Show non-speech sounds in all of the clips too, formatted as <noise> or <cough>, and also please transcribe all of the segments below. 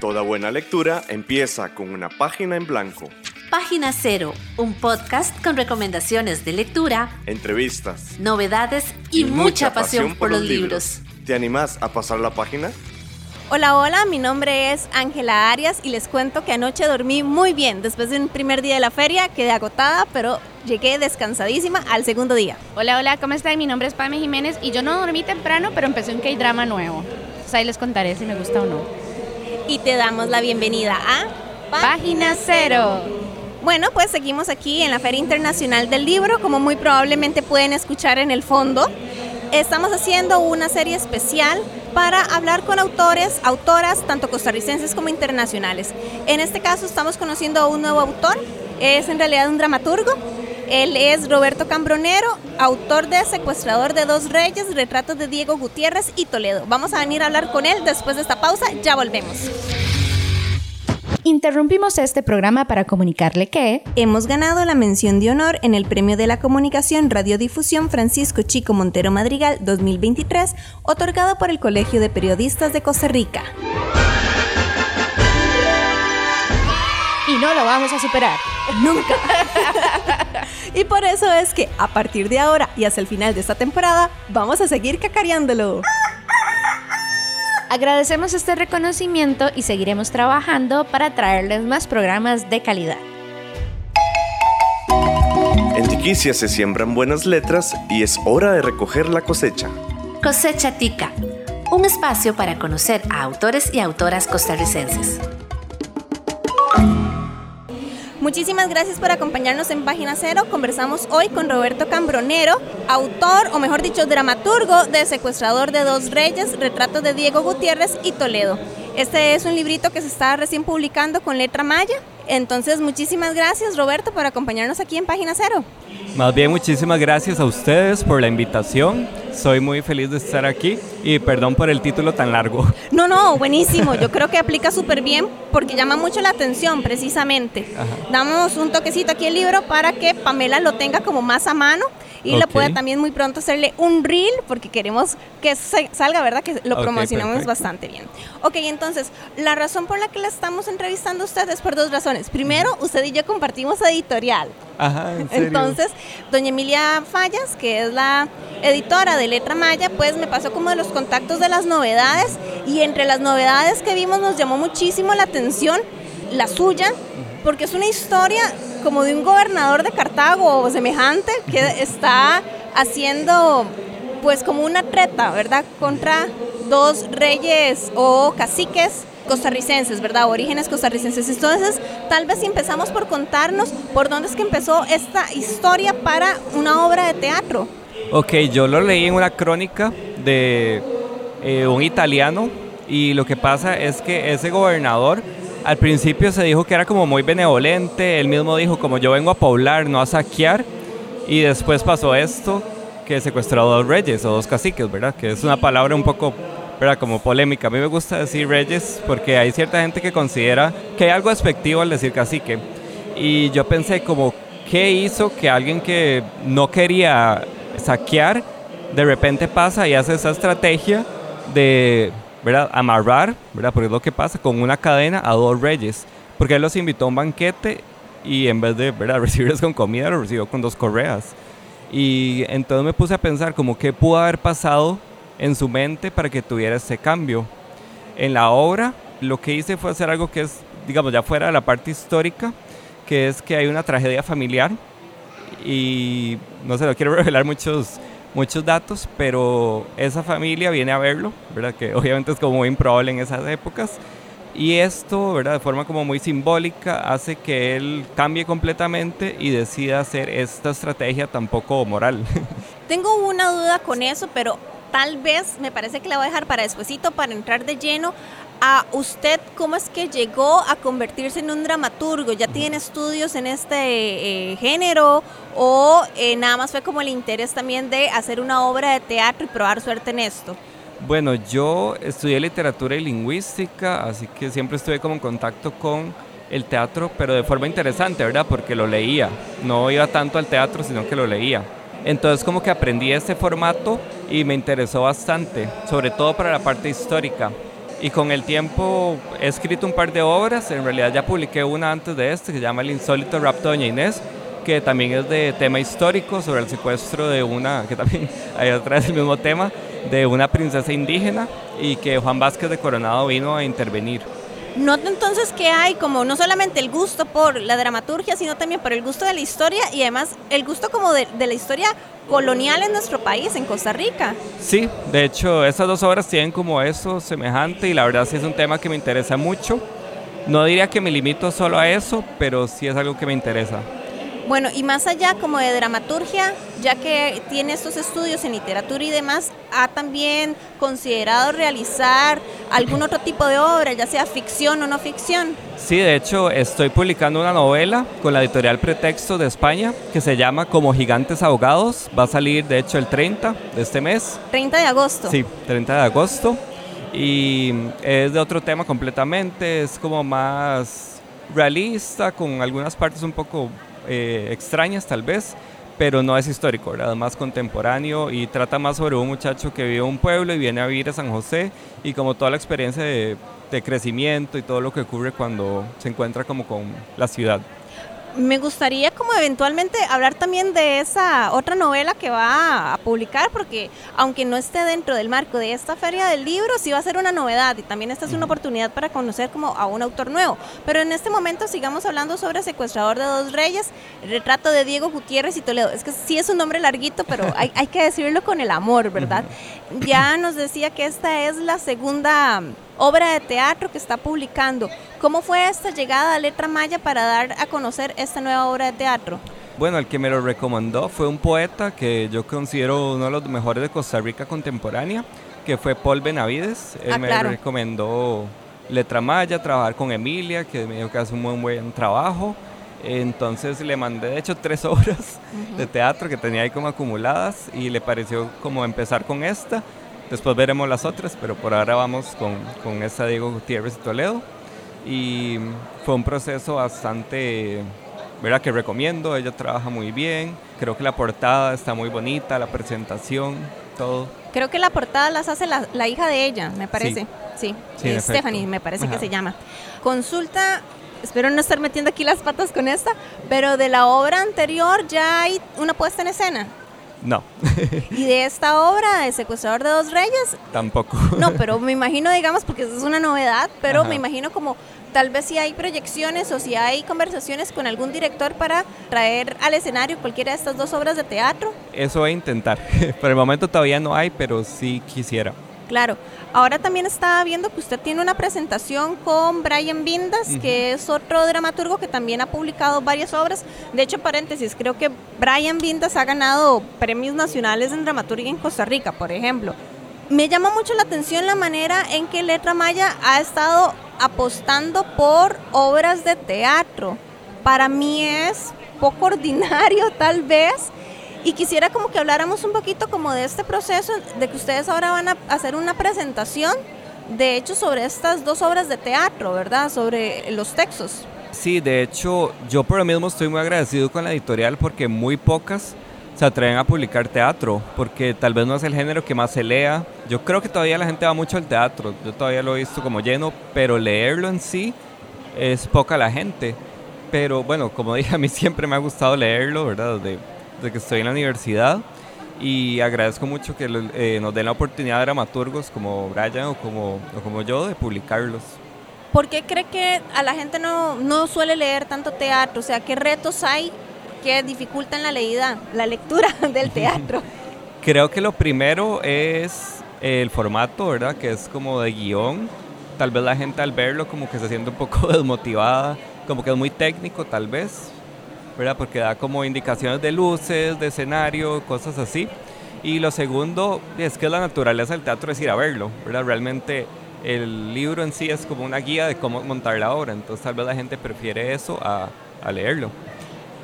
Toda buena lectura empieza con una página en blanco. Página Cero, un podcast con recomendaciones de lectura, entrevistas, novedades y, mucha, pasión, por los libros. ¿Te animás a pasar la página? Hola, hola, mi nombre es Ángela Arias y les cuento que anoche dormí muy bien. Después de un primer día de la feria quedé agotada, pero llegué descansadísima al segundo día. Hola, hola, ¿cómo están? Mi nombre es Pame Jiménez y yo no dormí temprano, pero empecé un K-drama nuevo. Entonces ahí les contaré si me gusta o no. Y te damos la bienvenida a Página Cero. Bueno, pues seguimos aquí en la Feria Internacional del Libro, como muy probablemente pueden escuchar en el fondo. Estamos haciendo una serie especial para hablar con autores, autoras, tanto costarricenses como internacionales. En este caso estamos conociendo a un nuevo autor, es en realidad un dramaturgo. Él es Roberto Cambronero, autor de Secuestrador de dos Reyes, retratos de Diego Gutiérrez y Toledo. Vamos a venir a hablar con él después de esta pausa, ya volvemos. Interrumpimos este programa para comunicarle que hemos ganado la mención de honor en el Premio de la Comunicación Radiodifusión Francisco Chico Montero Madrigal 2023, otorgado por el Colegio de Periodistas de Costa Rica. Y no lo vamos a superar. <laughs> Nunca. Y por eso es que a partir de ahora y hasta el final de esta temporada, vamos a seguir cacareándolo. Agradecemos este reconocimiento y seguiremos trabajando para traerles más programas de calidad. En Tiquicia se siembran buenas letras y es hora de recoger la cosecha. Cosecha Tica, un espacio para conocer a autores y autoras costarricenses. Muchísimas gracias por acompañarnos en Página Cero. Conversamos hoy con Roberto Cambronero, autor, o mejor dicho, dramaturgo de Secuestrador de dos Reyes, retratos de Diego Gutiérrez y Toledo. Este es un librito que se está recién publicando con letra maya. Entonces, muchísimas gracias Roberto por acompañarnos aquí en Página Cero. Más bien, muchísimas gracias a ustedes por la invitación. Soy muy feliz de estar aquí y perdón por el título tan largo. No, no, buenísimo. Yo creo que aplica súper bien porque llama mucho la atención precisamente. Damos un toquecito aquí al libro para que Pamela lo tenga como más a mano y lo pueda también muy pronto hacerle un reel porque queremos que salga, ¿verdad? Que lo promocionamos bastante bien. Ok, entonces, la razón por la que la estamos entrevistando a usted es por dos razones. Primero, usted y yo compartimos editorial. Ajá, Entonces, doña Emilia Fallas, que es la editora de Letra Maya, pues me pasó como de los contactos de las novedades y entre las novedades que vimos nos llamó muchísimo la atención la suya, porque es una historia como de un gobernador de Cartago o semejante que está haciendo pues como una treta, ¿verdad? Contra dos reyes o caciques costarricenses, ¿verdad? Orígenes costarricenses. Entonces, tal vez si empezamos por contarnos por dónde es que empezó esta historia para una obra de teatro. Ok, yo lo leí en una crónica de eh, un italiano y lo que pasa es que ese gobernador al principio se dijo que era como muy benevolente, él mismo dijo como yo vengo a poblar, no a saquear, y después pasó esto, que secuestró a dos reyes o dos caciques, ¿verdad? Que es una palabra un poco ¿verdad? como polémica. A mí me gusta decir reyes porque hay cierta gente que considera que hay algo despectivo al decir cacique. Y yo pensé como, ¿qué hizo que alguien que no quería saquear de repente pasa y hace esa estrategia de ¿verdad? amarrar, ¿verdad? porque es lo que pasa, con una cadena a dos reyes? Porque él los invitó a un banquete y en vez de ¿verdad? <laughs> recibirlos con comida, los recibió con dos correas. Y entonces me puse a pensar como qué pudo haber pasado en su mente para que tuviera ese cambio. En la obra lo que hice fue hacer algo que es, digamos, ya fuera de la parte histórica, que es que hay una tragedia familiar y no sé, no quiero <laughs> revelar muchos, muchos datos, pero esa familia viene a verlo, ¿verdad? Que obviamente es como muy improbable en esas épocas. Y esto, ¿verdad? De forma como muy simbólica, hace que él cambie completamente y decida hacer esta estrategia tampoco moral. <laughs> Tengo una duda con eso, pero tal vez me parece que la voy a dejar para despuesito para entrar de lleno a usted cómo es que llegó a convertirse en un dramaturgo. ¿Ya tiene estudios en este eh, género o eh, nada más fue como el interés también de hacer una obra de teatro y probar suerte en esto? Bueno, yo estudié literatura y lingüística, así que siempre estuve como en contacto con el teatro, pero de forma interesante, ¿verdad? Porque lo leía. No iba tanto al teatro, sino que lo leía. Entonces como que aprendí este formato y me interesó bastante, sobre todo para la parte histórica. Y con el tiempo he escrito un par de obras, en realidad ya publiqué una antes de este que se llama El insólito rapto de Doña Inés, que también es de tema histórico sobre el secuestro de una, que también <laughs> hay atrás el mismo tema, de una princesa indígena y que Juan Vázquez de Coronado vino a intervenir. Noto entonces que hay como no solamente el gusto por la dramaturgia, sino también por el gusto de la historia y además el gusto como de, la historia colonial en nuestro país, en Costa Rica. Sí, de hecho, estas dos obras tienen como eso semejante y la verdad sí es un tema que me interesa mucho. No diría que me limito solo a eso, pero sí es algo que me interesa. Bueno, y más allá como de dramaturgia, ya que tiene estos estudios en literatura y demás, ¿ha también considerado realizar algún otro tipo de obra, ya sea ficción o no ficción? Sí, de hecho estoy publicando una novela con la editorial Pretexto de España que se llama Como Gigantes Ahogados. Va a salir de hecho el 30 de este mes. 30 de agosto. Sí, 30 de agosto. Y es de otro tema completamente, es como más realista, con algunas partes un poco eh, extrañas tal vez, pero no es histórico, ¿verdad? más contemporáneo y trata más sobre un muchacho que vive en un pueblo y viene a vivir a San José y como toda la experiencia de, crecimiento y todo lo que ocurre cuando se encuentra como con la ciudad me gustaría como eventualmente hablar también de esa otra novela que va a publicar, porque aunque no esté dentro del marco de esta feria del libro, sí va a ser una novedad y también esta es una oportunidad para conocer como a un autor nuevo. Pero en este momento sigamos hablando sobre Secuestrador de dos Reyes, el retrato de Diego Gutiérrez y Toledo. Es que sí es un nombre larguito, pero <laughs> hay, hay que decirlo con el amor, ¿verdad? Ya nos decía que esta es la segunda obra de teatro que está publicando. ¿Cómo fue esta llegada a Letra Maya para dar a conocer esta nueva obra de teatro? Bueno, el que me lo recomendó fue un poeta que yo considero uno de los mejores de Costa Rica contemporánea, que fue Paul Benavides. Él Ah, me claro. recomendó Letra Maya, trabajar con Emilia, que me dijo que hace un muy buen trabajo. Entonces le mandé de hecho tres <laughs> obras de teatro que tenía ahí como acumuladas y le pareció como empezar con esta. Después veremos las otras, pero por ahora vamos con, con esta Diego Gutiérrez y Toledo. Y fue un proceso bastante, ¿verdad? Que recomiendo, ella trabaja muy bien, creo que la portada está muy bonita, la presentación, todo. Creo que la portada las hace la, la hija de ella, me parece. Sí, Sí. Stephanie, me parece que se llama. Consulta, espero no estar metiendo aquí las patas con esta, pero de la obra anterior ya hay una puesta en escena. No, <laughs> Y de esta obra, de Secuestrador de dos Reyes, tampoco. no, pero me imagino, digamos, porque es una novedad, pero Ajá. me imagino como tal vez si hay proyecciones o si hay conversaciones con algún director para traer al escenario cualquiera de estas dos obras de teatro. Eso voy a intentar. <laughs> Por el momento todavía no hay, pero sí quisiera. Claro. Ahora también estaba viendo que usted tiene una presentación con Brian Vindas, que es otro dramaturgo que también ha publicado varias obras. De hecho, paréntesis, creo que Brian Vindas ha ganado premios nacionales en dramaturgia en Costa Rica, por ejemplo. Me llama mucho la atención la manera en que Letra Maya ha estado apostando por obras de teatro. Para mí es poco <laughs> ordinario tal vez. Y quisiera como que habláramos un poquito como de este proceso, de que ustedes ahora van a hacer una presentación, de hecho, sobre estas dos obras de teatro, ¿verdad? Sobre los textos. Sí, de hecho, yo por lo mismo estoy muy agradecido con la editorial porque muy pocas se atreven a publicar teatro, porque tal vez no es el género que más se lea. Yo creo que todavía la gente va mucho al teatro, yo todavía lo he visto como lleno, pero leerlo en sí es poca la gente. Pero bueno, como <laughs> dije, a mí siempre me ha gustado leerlo, ¿verdad? Desde, desde que estoy en la universidad. Y agradezco mucho que eh, nos den la oportunidad de dramaturgos como Brian o como, o como yo de publicarlos. ¿Por qué cree que a la gente no, no suele leer tanto teatro? O sea, ¿qué retos hay que dificultan la leída, la lectura <laughs> del teatro? <laughs> Creo que lo primero es el formato, ¿verdad? Que es como de guion. Tal vez la gente al verlo como que se siente un poco <laughs> desmotivada, como que es muy técnico tal vez, ¿verdad? Porque da como indicaciones de luces, de escenario, cosas así. Y lo segundo es que la naturaleza del teatro es ir a verlo, ¿verdad? Realmente el libro en sí es como una guía de cómo montar la obra, entonces tal vez la gente prefiere eso a, a leerlo.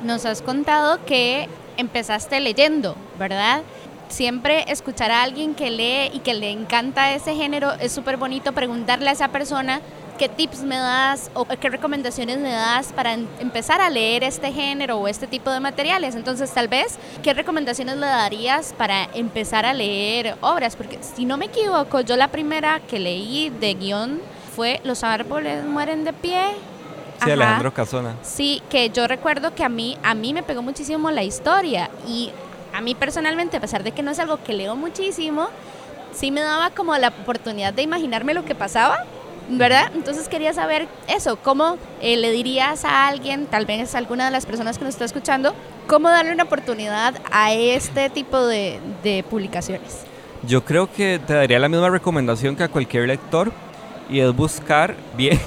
Nos has contado que empezaste leyendo, ¿verdad? Siempre escuchar a alguien que lee y que le encanta ese género es súper bonito preguntarle a esa persona ¿qué tips me das o qué recomendaciones me das para em- empezar a leer este género o este tipo de materiales? Entonces, tal vez, ¿qué recomendaciones le darías para empezar a leer obras? Porque si no me equivoco, yo la primera que leí de guion fue Los árboles mueren de pie. Sí, Ajá. Alejandro Casona. Sí, que yo recuerdo que a mí, a mí me pegó muchísimo la historia y a mí personalmente, a pesar de que no es algo que leo muchísimo, sí me daba como la oportunidad de imaginarme lo que pasaba, ¿verdad? Entonces quería saber eso, cómo eh, le dirías a alguien, tal vez a alguna de las personas que nos está escuchando, cómo darle una oportunidad a este tipo de, de publicaciones. Yo creo que te daría la misma recomendación que a cualquier lector y es buscar <laughs> bien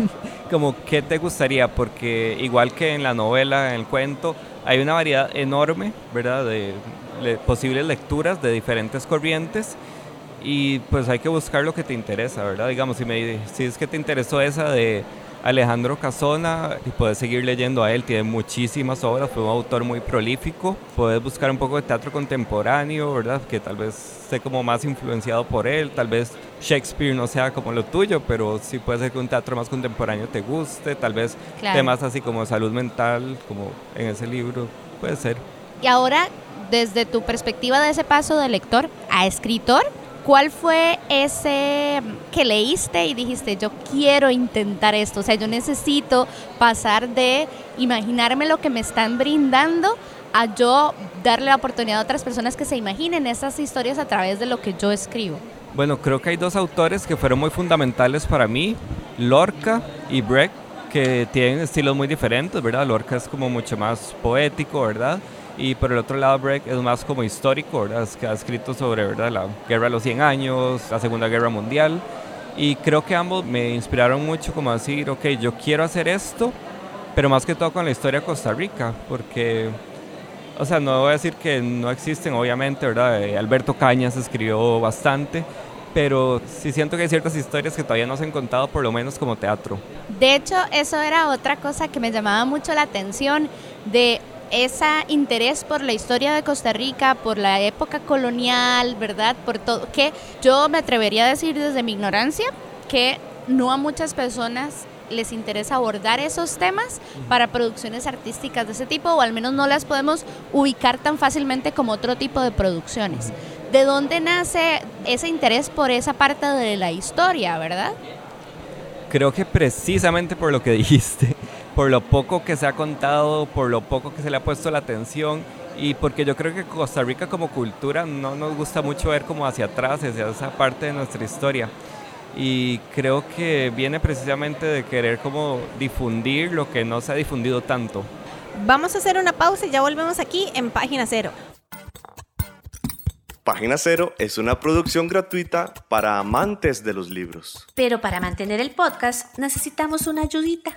como qué te gustaría, porque igual que en la novela, en el cuento, hay una variedad enorme, ¿verdad? De le- posibles lecturas de diferentes corrientes y pues hay que buscar lo que te interesa, ¿verdad? Digamos, si, me, si es que te interesó esa de Alejandro Casona, y puedes seguir leyendo a él, tiene muchísimas obras, fue un autor muy prolífico, puedes buscar un poco de teatro contemporáneo, ¿verdad? Que tal vez esté como más influenciado por él, tal vez Shakespeare no sea como lo tuyo, pero sí puede ser que un teatro más contemporáneo te guste, tal vez Claro. temas así como salud mental, como en ese libro, puede ser. Y ahora, desde tu perspectiva de ese paso de lector a escritor, ¿cuál fue ese que leíste y dijiste, yo quiero intentar esto? O sea, yo necesito pasar de imaginarme lo que me están brindando a yo darle la oportunidad a otras personas que se imaginen esas historias a través de lo que yo escribo. Bueno, creo que hay dos autores que fueron muy fundamentales para mí, Lorca y Brecht, que tienen estilos muy diferentes, ¿verdad? Lorca es como mucho más poético, ¿verdad? Y por el otro lado, Brecht es más como histórico, ¿verdad? Que ha escrito sobre, ¿verdad? La guerra de los 100 años, la Segunda Guerra Mundial. Y creo que ambos me inspiraron mucho como a decir, ok, yo quiero hacer esto, pero más que todo con la historia de Costa Rica, porque o sea, no voy a decir que no existen, obviamente, ¿verdad? Eh, Alberto Cañas escribió bastante, pero sí siento que hay ciertas historias que todavía no se han contado, por lo menos como teatro. De hecho, eso era otra cosa que me llamaba mucho la atención de ese interés por la historia de Costa Rica, por la época colonial, ¿verdad? Por todo, que yo me atrevería a decir desde mi ignorancia que no a muchas personas les interesa abordar esos temas para producciones artísticas de ese tipo o al menos no las podemos ubicar tan fácilmente como otro tipo de producciones. ¿De dónde nace ese interés por esa parte de la historia, verdad? Creo que precisamente por lo que <laughs> dijiste, por lo poco que se ha contado, por lo poco que se le ha puesto la atención y porque yo creo que Costa Rica como cultura no nos gusta mucho ver como hacia atrás, hacia esa parte de nuestra historia. Y creo que viene precisamente de querer como difundir lo que no se ha difundido tanto. Vamos a hacer una pausa y ya volvemos aquí en Página Cero. Página Cero es una producción gratuita para amantes de los libros. Pero para mantener el podcast necesitamos una ayudita.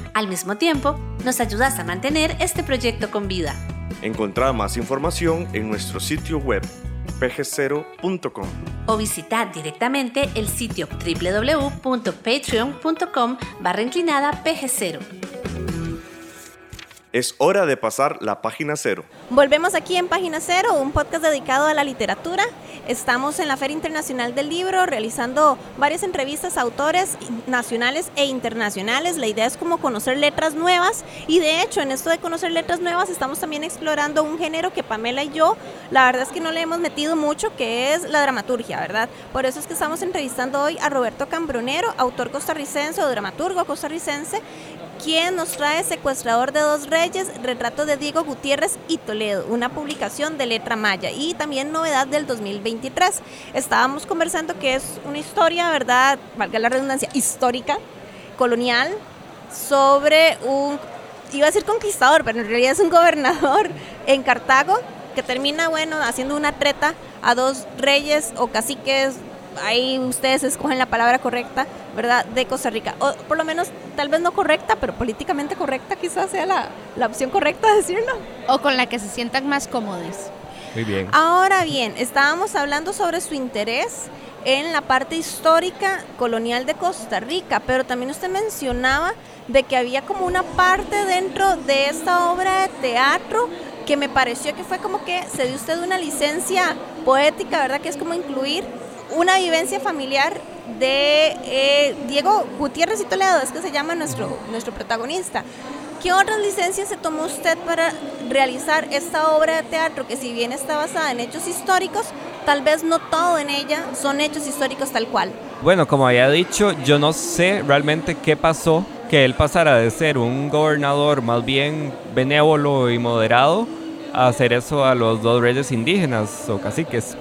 Al mismo tiempo, nos ayudas a mantener este proyecto con vida. Encontrá más información en nuestro sitio web pg0.com. O visitar directamente el sitio www.patreon.com barra inclinada pg0. Es hora de pasar la página cero. Volvemos aquí en Página Cero, un podcast dedicado a la literatura. Estamos en la Feria Internacional del Libro realizando varias entrevistas a autores nacionales e internacionales. La idea es como conocer letras nuevas y de hecho en esto de conocer letras nuevas estamos también explorando un género que Pamela y yo la verdad es que no le hemos metido mucho que es la dramaturgia, ¿verdad? Por eso es que estamos entrevistando hoy a Roberto Cambronero, autor costarricense o dramaturgo costarricense quien nos trae Secuestrador de dos Reyes, retrato de Diego Gutiérrez y Toledo, una publicación de letra maya y también novedad del 2023. Estábamos conversando que es una historia, ¿verdad? Valga la redundancia, histórica, colonial, sobre un, iba a decir conquistador, pero en realidad es un gobernador en Cartago que termina, bueno, haciendo una treta a dos reyes o caciques, ahí ustedes escogen la palabra correcta, ¿verdad? De Costa Rica. O por lo menos, tal vez no correcta, pero políticamente correcta quizás sea la, la opción correcta de decirlo. O con la que se sientan más cómodos. Muy bien. Ahora bien, estábamos hablando sobre su interés en la parte histórica colonial de Costa Rica, pero también usted mencionaba de que había como una parte dentro de esta obra de teatro que me pareció que fue como que se dio usted una licencia poética, ¿verdad? Que es como incluir una vivencia familiar de eh, Diego Gutiérrez y Toledo, es que se llama nuestro, nuestro protagonista. ¿Qué otras licencias se tomó usted para realizar esta obra de teatro que si bien está basada en hechos históricos, tal vez no todo en ella son hechos históricos tal cual? Bueno, como había dicho, yo no sé realmente qué pasó que él pasara de ser un gobernador más bien benévolo y moderado a hacer eso a los dos reyes indígenas o caciques.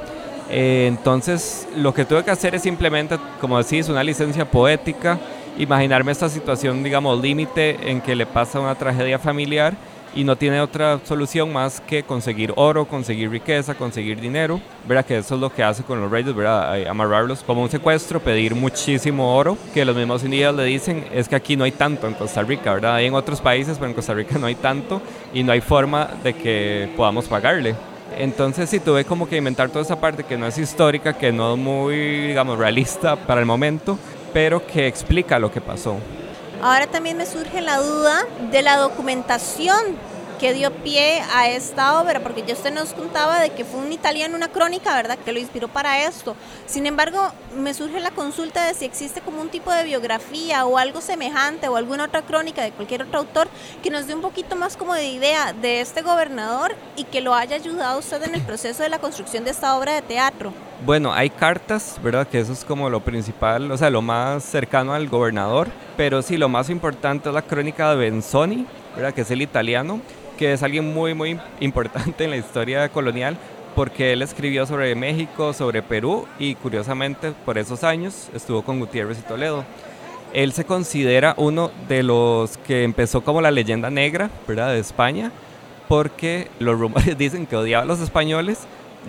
Eh, entonces, lo que tuve que hacer es simplemente, como decís, una licencia poética, imaginarme esta situación, digamos, límite en que le pasa una tragedia familiar y no tiene otra solución más que conseguir oro, conseguir riqueza, conseguir dinero, ¿verdad? Que eso es lo que hace con los reyes, ¿verdad? Amarrarlos como un secuestro, pedir muchísimo oro, que los mismos indígenas le dicen, es que aquí no hay tanto en Costa Rica, ¿verdad? Hay en otros países, pero en Costa Rica no hay tanto y no hay forma de que podamos pagarle. Entonces sí tuve como que inventar toda esa parte que no es histórica, que no es muy, digamos, realista para el momento, pero que explica lo que pasó. Ahora también me surge la duda de la documentación que dio pie a esta obra, porque ya usted nos contaba de que fue un italiano, una crónica, ¿verdad?, que lo inspiró para esto. Sin embargo, me surge la consulta de si existe como un tipo de biografía o algo semejante o alguna otra crónica de cualquier otro autor que nos dé un poquito más como de idea de este gobernador y que lo haya ayudado usted en el proceso de la construcción de esta obra de teatro. Bueno, hay cartas, ¿verdad? Que eso es como lo principal, o sea, lo más cercano al gobernador. Pero sí, lo más importante es la crónica de Benzoni, ¿verdad? Que es el italiano, que es alguien muy, muy importante en la historia colonial porque él escribió sobre México, sobre Perú y curiosamente por esos años estuvo con Gutiérrez y Toledo. Él se considera uno de los que empezó como la leyenda negra, ¿verdad? De España, porque los rumores <laughs> dicen que odiaba a los españoles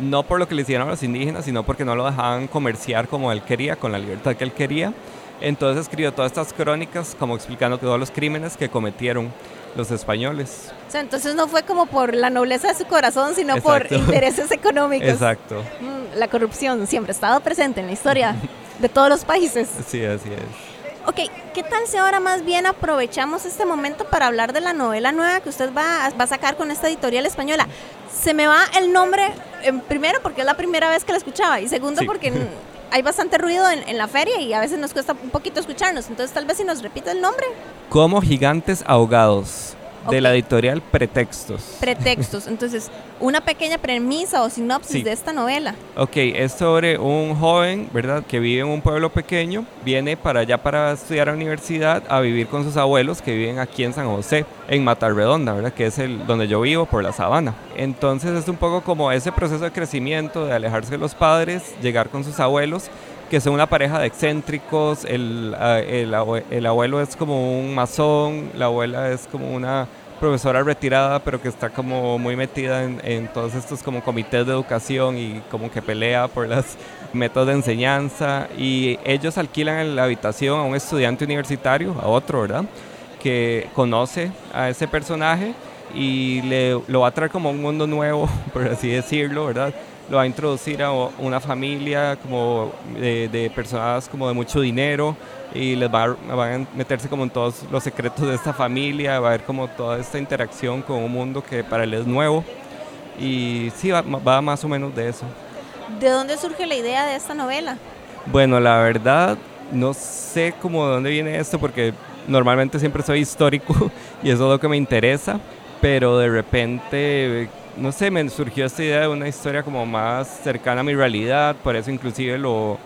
no por lo que le hicieron a los indígenas, sino porque no lo dejaban comerciar como él quería, con la libertad que él quería. Entonces escribió todas estas crónicas como explicando todos los crímenes que cometieron los españoles. O sea, entonces no fue como por la nobleza de su corazón, sino por <laughs> intereses económicos. Exacto. Mm, la corrupción siempre ha estado presente en la historia de todos los países. <laughs> Sí, así es. Ok, ¿qué tal si ahora más bien aprovechamos este momento para hablar de la novela nueva que usted va a, va a sacar con esta editorial española? Se me va el nombre, eh, primero porque es la primera vez que la escuchaba y segundo porque <laughs> hay bastante ruido en, la feria y a veces nos cuesta un poquito escucharnos, entonces tal vez si nos repite el nombre. Como gigantes ahogados de la editorial Pretextos. Pretextos. <laughs> Entonces, una pequeña premisa o sinopsis de esta novela. Ok, es sobre un joven, ¿verdad?, que vive en un pueblo pequeño, viene para allá para estudiar a la universidad, a vivir con sus abuelos que viven aquí en San José, en Matarredonda, ¿verdad?, que es el donde yo vivo, por la sabana. Entonces, es un poco como ese proceso de crecimiento, de alejarse de los padres, llegar con sus abuelos que son una pareja de excéntricos, el, el, el, abuelo es como un masón, la abuela es como una profesora retirada, pero que está como muy metida en, todos estos como comités de educación y como que pelea por los <laughs> métodos de enseñanza y ellos alquilan la habitación a un estudiante universitario, a otro, ¿verdad? Que conoce a ese personaje y le, lo va a traer como un mundo nuevo, <laughs> por así decirlo, ¿verdad? Lo va a introducir a una familia como de, de personas como de mucho dinero y les va a, van a meterse como en todos los secretos de esta familia, va a haber como toda esta interacción con un mundo que para él es nuevo y sí, va, va más o menos de eso. ¿De dónde surge la idea de esta novela? Bueno, la verdad no sé cómo de dónde viene esto porque normalmente siempre soy histórico <laughs> y eso es lo que me interesa, pero de repente no sé, me surgió esta idea de una historia como más cercana a mi realidad, por eso inclusive lo,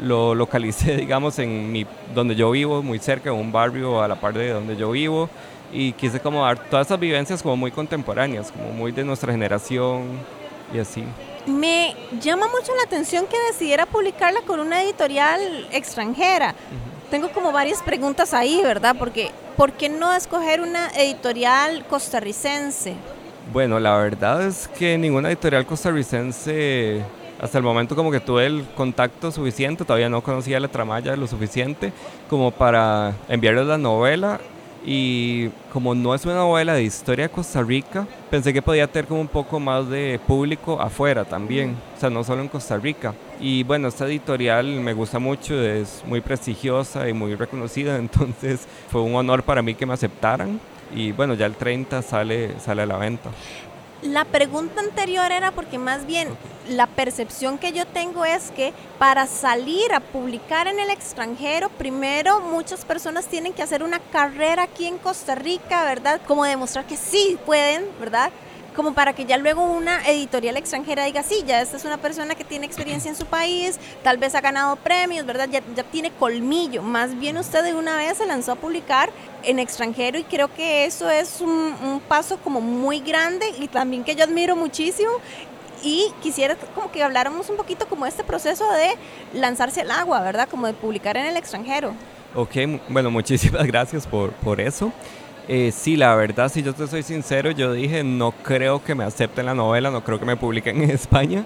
lo localicé, <laughs> digamos, en mi, donde yo vivo, muy cerca, en un barrio a la par de donde yo vivo, y quise como dar todas esas vivencias como muy contemporáneas, como muy de nuestra generación y así. Me llama mucho la atención que decidiera publicarla con una editorial extranjera. Tengo como varias preguntas ahí, ¿verdad? Porque, ¿por qué no escoger una editorial costarricense? Bueno, la verdad es que ninguna editorial costarricense hasta el momento como que tuve el contacto suficiente, todavía no conocía la tramaya lo suficiente como para enviarles la novela y como no es una novela de historia de Costa Rica, pensé que podía tener como un poco más de público afuera también, o sea, no solo en Costa Rica. Y bueno, esta editorial me gusta mucho, es muy prestigiosa y muy reconocida, <laughs> entonces fue un honor para mí que me aceptaran y bueno, ya el 30 sale, sale a la venta. La pregunta anterior era porque más bien la percepción que yo tengo es que para salir a publicar en el extranjero, primero muchas personas tienen que hacer una carrera aquí en Costa Rica, ¿verdad? Como demostrar que sí pueden, ¿verdad? Como para que ya luego una editorial extranjera diga, sí, ya esta es una persona que tiene experiencia en su país, tal vez ha ganado premios, ¿verdad? Ya, ya tiene colmillo. Más bien usted de una vez se lanzó a publicar en extranjero y creo que eso es un, paso como muy grande y también que yo admiro muchísimo y quisiera como que habláramos un poquito como este proceso de lanzarse al agua, ¿verdad? Como de publicar en el extranjero. Ok, bueno, muchísimas <laughs> gracias por, por eso. Eh, sí, la verdad, si yo te soy sincero, yo dije, no creo que me acepten la novela, no creo que me publiquen <laughs> en España,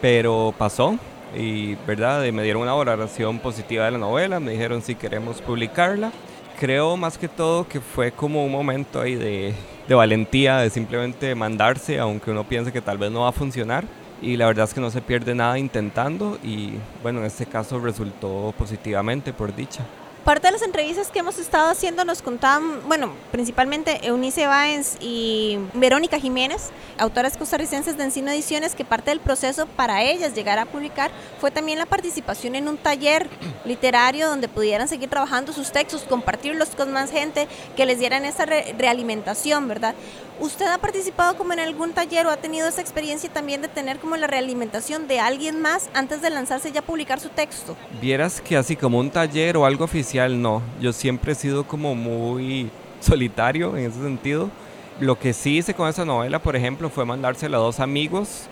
pero pasó y, ¿verdad? Me dieron una valoración positiva de la novela, me dijeron si queremos publicarla. Creo más que todo que fue como un momento ahí de valentía, de simplemente mandarse, aunque uno piense que tal vez no va a funcionar. Y la verdad es que no se pierde nada intentando y bueno, en este caso resultó positivamente por dicha. Parte de las entrevistas que hemos estado haciendo nos contaban, bueno, principalmente Eunice Báez y Verónica Jiménez, autoras costarricenses de Encino Ediciones, que parte del proceso para ellas llegar a publicar fue también la participación en un taller literario donde pudieran seguir trabajando sus textos, compartirlos con más gente, que les dieran esa re realimentación, ¿verdad? ¿Usted ha participado como en algún taller o ha tenido esa experiencia también de tener como la realimentación de alguien más antes de lanzarse ya a publicar su texto? Vieras que así como un taller o algo oficial, no. Yo siempre he sido como muy solitario en ese sentido. Lo que sí hice con esa novela, por ejemplo, fue mandársela a dos amigos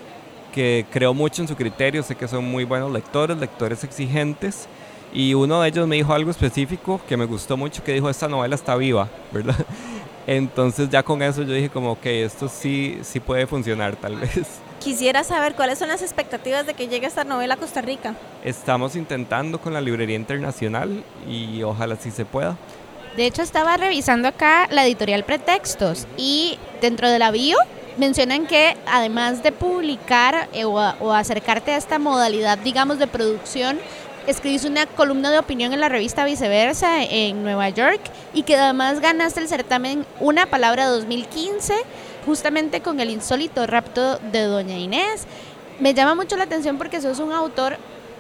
que creo mucho en su criterio, sé que son muy buenos lectores, lectores exigentes, y uno de ellos me dijo algo específico que me gustó mucho, que dijo, esta novela está viva, ¿verdad? Entonces ya con eso yo dije como, que esto sí, sí puede funcionar tal <laughs> vez. Quisiera saber cuáles son las expectativas de que llegue esta novela a Costa Rica. Estamos intentando con la Librería Internacional y ojalá sí se pueda. De hecho, estaba revisando acá la editorial Pretextos y dentro de la bio mencionan que además de publicar eh, o, o, acercarte a esta modalidad, digamos, de producción, escribiste una columna de opinión en la revista Viceversa en Nueva York y que además ganaste el certamen Una Palabra 2015 justamente con el insólito rapto de Doña Inés. Me llama mucho la atención porque sos un autor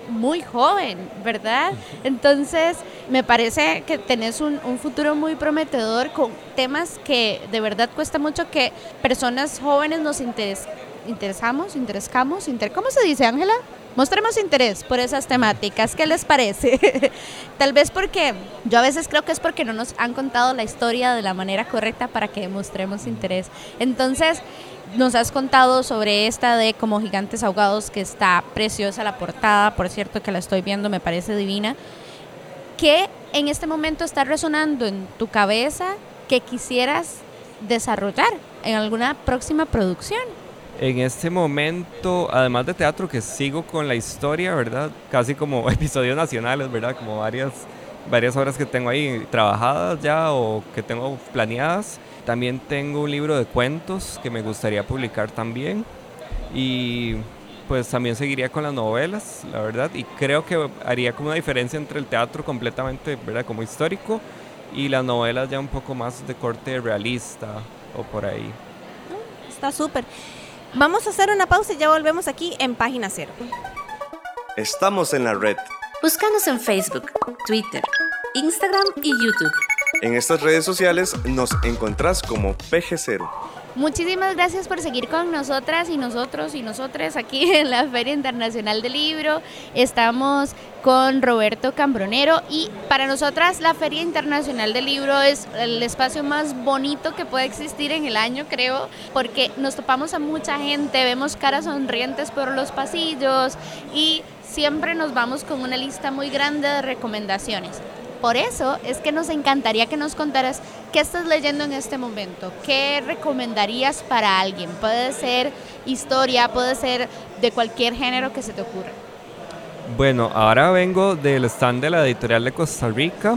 muy joven, ¿verdad? Entonces, me parece que tenés un, un, futuro muy prometedor con temas que de verdad cuesta mucho que personas jóvenes nos interes, interesamos, interescamos, inter, ¿cómo se dice, Ángela? Mostremos interés por esas temáticas. ¿Qué les parece? <laughs> Tal vez porque yo a veces creo que es porque no nos han contado la historia de la manera correcta para que mostremos interés. Entonces, nos has contado sobre esta de Como Gigantes Ahogados, que está preciosa la portada, por cierto que la estoy viendo, me parece divina. ¿Qué en este momento está resonando en tu cabeza que quisieras desarrollar en alguna próxima producción? En este momento, además de teatro, que sigo con la historia, ¿verdad? Casi como <laughs> episodios nacionales, ¿verdad? Como varias, varias horas que tengo ahí trabajadas ya o que tengo planeadas. También tengo un libro de cuentos que me gustaría publicar también. Y pues también seguiría con las novelas, la verdad. Y creo que haría como una diferencia entre el teatro completamente, ¿verdad? Como histórico y las novelas ya un poco más de corte realista o por ahí. Está súper. Vamos a hacer una pausa y ya volvemos aquí en Página Cero. Estamos en la red. Búscanos en Facebook, Twitter, Instagram y YouTube. En estas redes sociales nos encontrás como PG0. Muchísimas gracias por seguir con nosotras y nosotros y nosotras aquí <laughs> en la Feria Internacional del Libro. Estamos con Roberto Cambronero y para nosotras la Feria Internacional del Libro es el espacio más bonito que puede existir en el año, creo, porque nos topamos a mucha gente, vemos caras sonrientes por los pasillos y siempre nos vamos con una lista muy grande de recomendaciones. Por eso es que nos encantaría que nos contaras qué estás leyendo en este momento, qué recomendarías para alguien. Puede ser historia, puede ser de cualquier género que se te ocurra. Bueno, ahora vengo del stand de la editorial de Costa Rica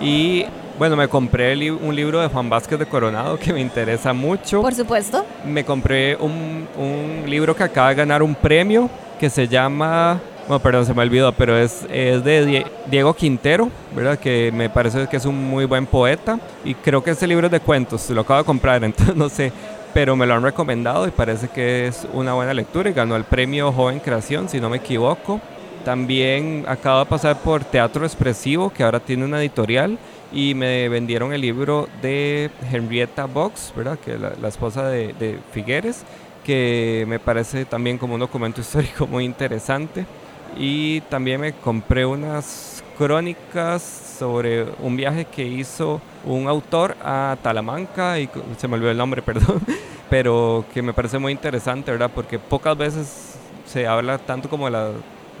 y bueno, me compré un libro de Juan Vázquez de Coronado que me interesa mucho. Por supuesto. Me compré un, un libro que acaba de ganar un premio que se llama bueno, perdón, se me olvidó, pero es, es de Diego Quintero, ¿verdad? Que me parece que es un muy buen poeta. Y creo que ese libro es de cuentos, lo acabo de comprar, <laughs> entonces no sé. Pero me lo han recomendado y parece que es una buena lectura y ganó el premio Joven Creación, si no me equivoco. También acabo de pasar por Teatro Expresivo, que ahora tiene una editorial, y me vendieron el libro de Henrietta Box, ¿verdad? Que la, la esposa de, de Figueres, que me parece también como un documento <laughs> histórico muy interesante y también me compré unas crónicas sobre un viaje que hizo un autor a Talamanca y se me olvidó el nombre, <laughs> perdón, pero que me parece muy interesante, ¿verdad? Porque pocas veces se habla tanto como la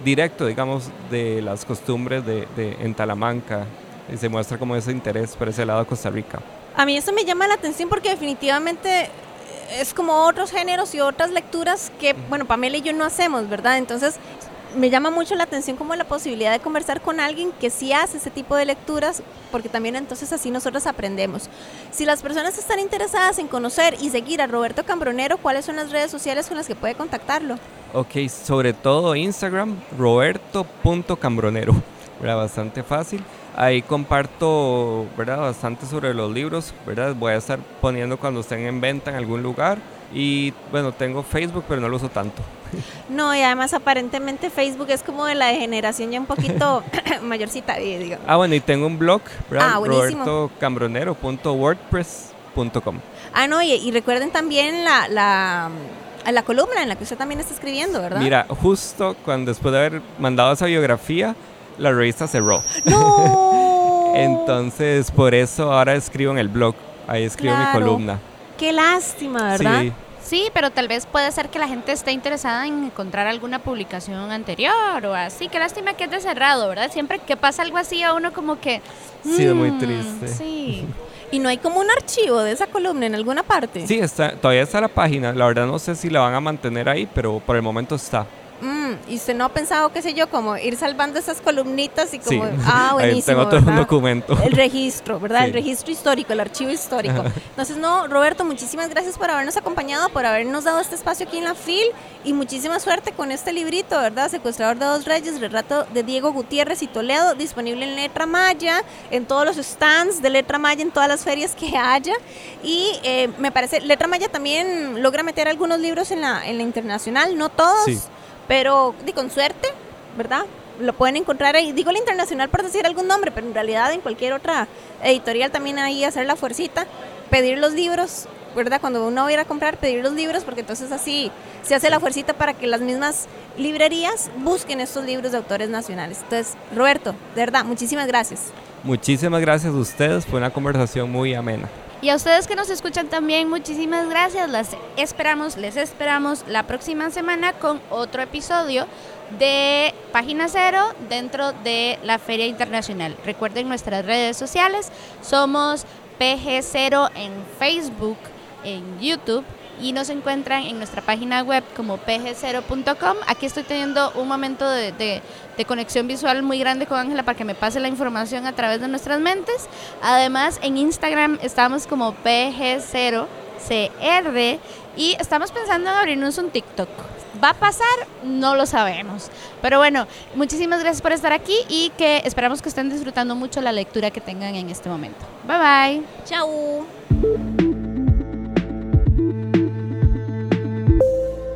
directo, digamos, de las costumbres de, de, en Talamanca y se muestra como ese interés por ese lado de Costa Rica. A mí eso me llama la atención porque definitivamente es como otros géneros y otras lecturas que, bueno, Pamela y yo no hacemos, ¿verdad? Entonces, me llama mucho la atención como la posibilidad de conversar con alguien que sí hace ese tipo de lecturas, porque también entonces así nosotros aprendemos. Si las personas están interesadas en conocer y seguir a Roberto Cambronero, ¿cuáles son las redes sociales con las que puede contactarlo? Ok, sobre todo Instagram, roberto.cambronero, <laughs> bastante fácil. Ahí comparto ¿verdad? bastante sobre los libros, ¿verdad? voy a estar poniendo cuando estén en venta en algún lugar y bueno, tengo Facebook, pero no lo uso tanto. <laughs> No, y además aparentemente Facebook es como de la generación ya un poquito <coughs> mayorcita. Digo. Ah, bueno, y tengo un blog, ah, robertocambronero.wordpress.com. Ah, no, y, recuerden también la, la, la, columna en la que usted también está escribiendo, ¿verdad? Mira, justo cuando después de haber mandado esa biografía, la revista cerró. <gasps> ¡No! <laughs> Entonces, por eso ahora escribo en el blog, ahí escribo mi columna. Qué lástima, ¿verdad? Sí. Sí, pero tal vez puede ser que la gente esté interesada en encontrar alguna publicación anterior o así. Qué lástima que es de cerrado, ¿verdad? Siempre que pasa algo así a uno como que... Sí, es muy mm, triste. Sí. <laughs> ¿Y no hay como un archivo de esa columna en alguna parte? Sí, está, todavía está la página. La verdad no sé si la van a mantener ahí, pero por el momento está. Mm, y usted no ha pensado, qué sé yo, como ir salvando esas columnitas y como, <laughs> ah, buenísimo. Ahí tengo documento. El registro, ¿verdad? El registro histórico, el archivo histórico. Entonces, no, Roberto, muchísimas gracias por habernos acompañado, por habernos dado este espacio aquí en la FIL y muchísima suerte con este librito, ¿verdad? Secuestrador de dos reyes, retrato de Diego Gutiérrez y Toledo, disponible en letra maya, en todos los stands de letra maya, en todas las ferias que haya. Y eh, me parece, letra maya también logra meter algunos libros en la, en la internacional, no todos. Sí pero di, con suerte, ¿verdad? Lo pueden encontrar ahí. Digo la internacional por decir algún nombre, pero en realidad en cualquier otra editorial también ahí hacer la fuercita, pedir los libros, ¿verdad? Cuando uno va a a comprar, pedir los libros, porque entonces así se hace la fuercita para que las mismas librerías busquen estos libros de autores nacionales. Entonces, Roberto, de verdad, muchísimas gracias. Muchísimas gracias a ustedes, fue una conversación muy amena. Y a ustedes que nos escuchan también, muchísimas gracias. Las esperamos, les esperamos la próxima semana con otro episodio de Página Cero dentro de la Feria Internacional. Recuerden nuestras redes sociales, somos PG0 en Facebook, en YouTube y nos encuentran en nuestra página web como pg0.com. Aquí estoy teniendo un momento de, conexión visual muy grande con Ángela para que me pase la información a través de nuestras mentes. Además, en Instagram estamos como pg0cr y estamos pensando en abrirnos un TikTok. ¿Va a pasar? No lo sabemos. Pero bueno, muchísimas gracias por estar aquí y que esperamos que estén disfrutando mucho la lectura que tengan en este momento. Bye bye. Chao.